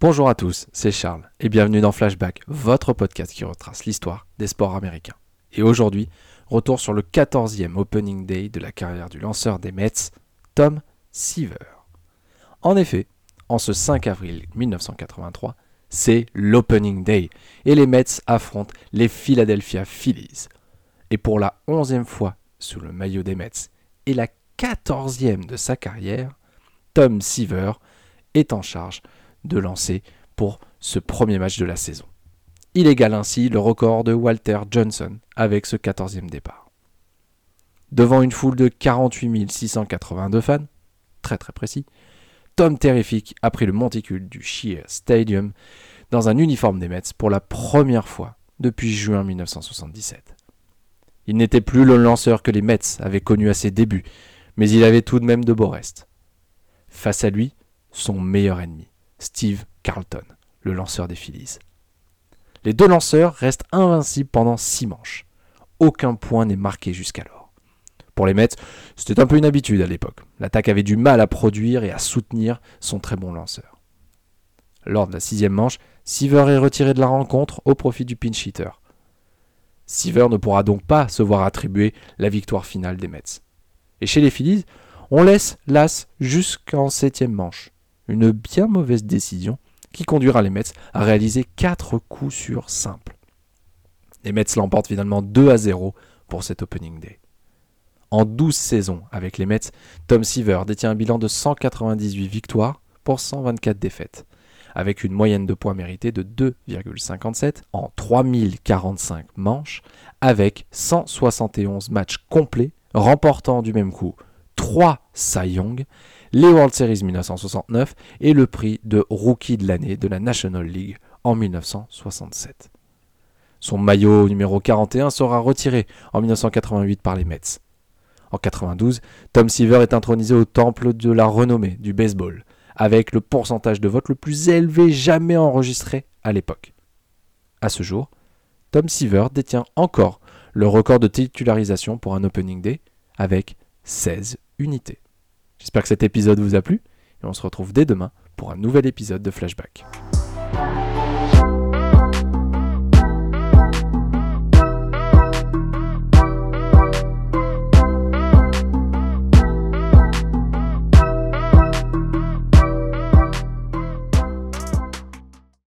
Bonjour à tous, c'est Charles et bienvenue dans Flashback, votre podcast qui retrace l'histoire des sports américains. Et aujourd'hui, retour sur le 14e opening day de la carrière du lanceur des Mets, Tom Seaver. En effet, en ce 5 avril 1983, c'est l'opening day et les Mets affrontent les Philadelphia Phillies. Et pour la 11e fois sous le maillot des Mets et la 14e de sa carrière, Tom Seaver est en charge de lancer pour ce premier match de la saison. Il égale ainsi le record de Walter Johnson avec ce 14e départ. Devant une foule de 48 682 fans, très très précis, Tom Terrific a pris le monticule du Shear Stadium dans un uniforme des Mets pour la première fois depuis juin 1977. Il n'était plus le lanceur que les Mets avaient connu à ses débuts, mais il avait tout de même de beaux restes. Face à lui, son meilleur ennemi, Steve Carlton, le lanceur des Phillies. Les deux lanceurs restent invincibles pendant six manches. Aucun point n'est marqué jusqu'alors. Pour les Mets, c'était un peu une habitude à l'époque. L'attaque avait du mal à produire et à soutenir son très bon lanceur. Lors de la sixième manche, Seaver est retiré de la rencontre au profit du pinch hitter. Seaver ne pourra donc pas se voir attribuer la victoire finale des Mets. Et chez les Phillies, on laisse l'As jusqu'en septième manche. Une bien mauvaise décision qui conduira les Mets à réaliser 4 coups sur simple. Les Mets l'emportent finalement 2 à 0 pour cet opening day. En 12 saisons avec les Mets, Tom Seaver détient un bilan de 198 victoires pour 124 défaites, avec une moyenne de points mérités de 2,57 en 3045 manches, avec 171 matchs complets remportant du même coup 3 Cy les World Series 1969 et le prix de Rookie de l'année de la National League en 1967. Son maillot numéro 41 sera retiré en 1988 par les Mets. En 92, Tom Seaver est intronisé au temple de la renommée du baseball, avec le pourcentage de vote le plus élevé jamais enregistré à l'époque. À ce jour, Tom Seaver détient encore le record de titularisation pour un opening day avec 16 unités. J'espère que cet épisode vous a plu et on se retrouve dès demain pour un nouvel épisode de Flashback.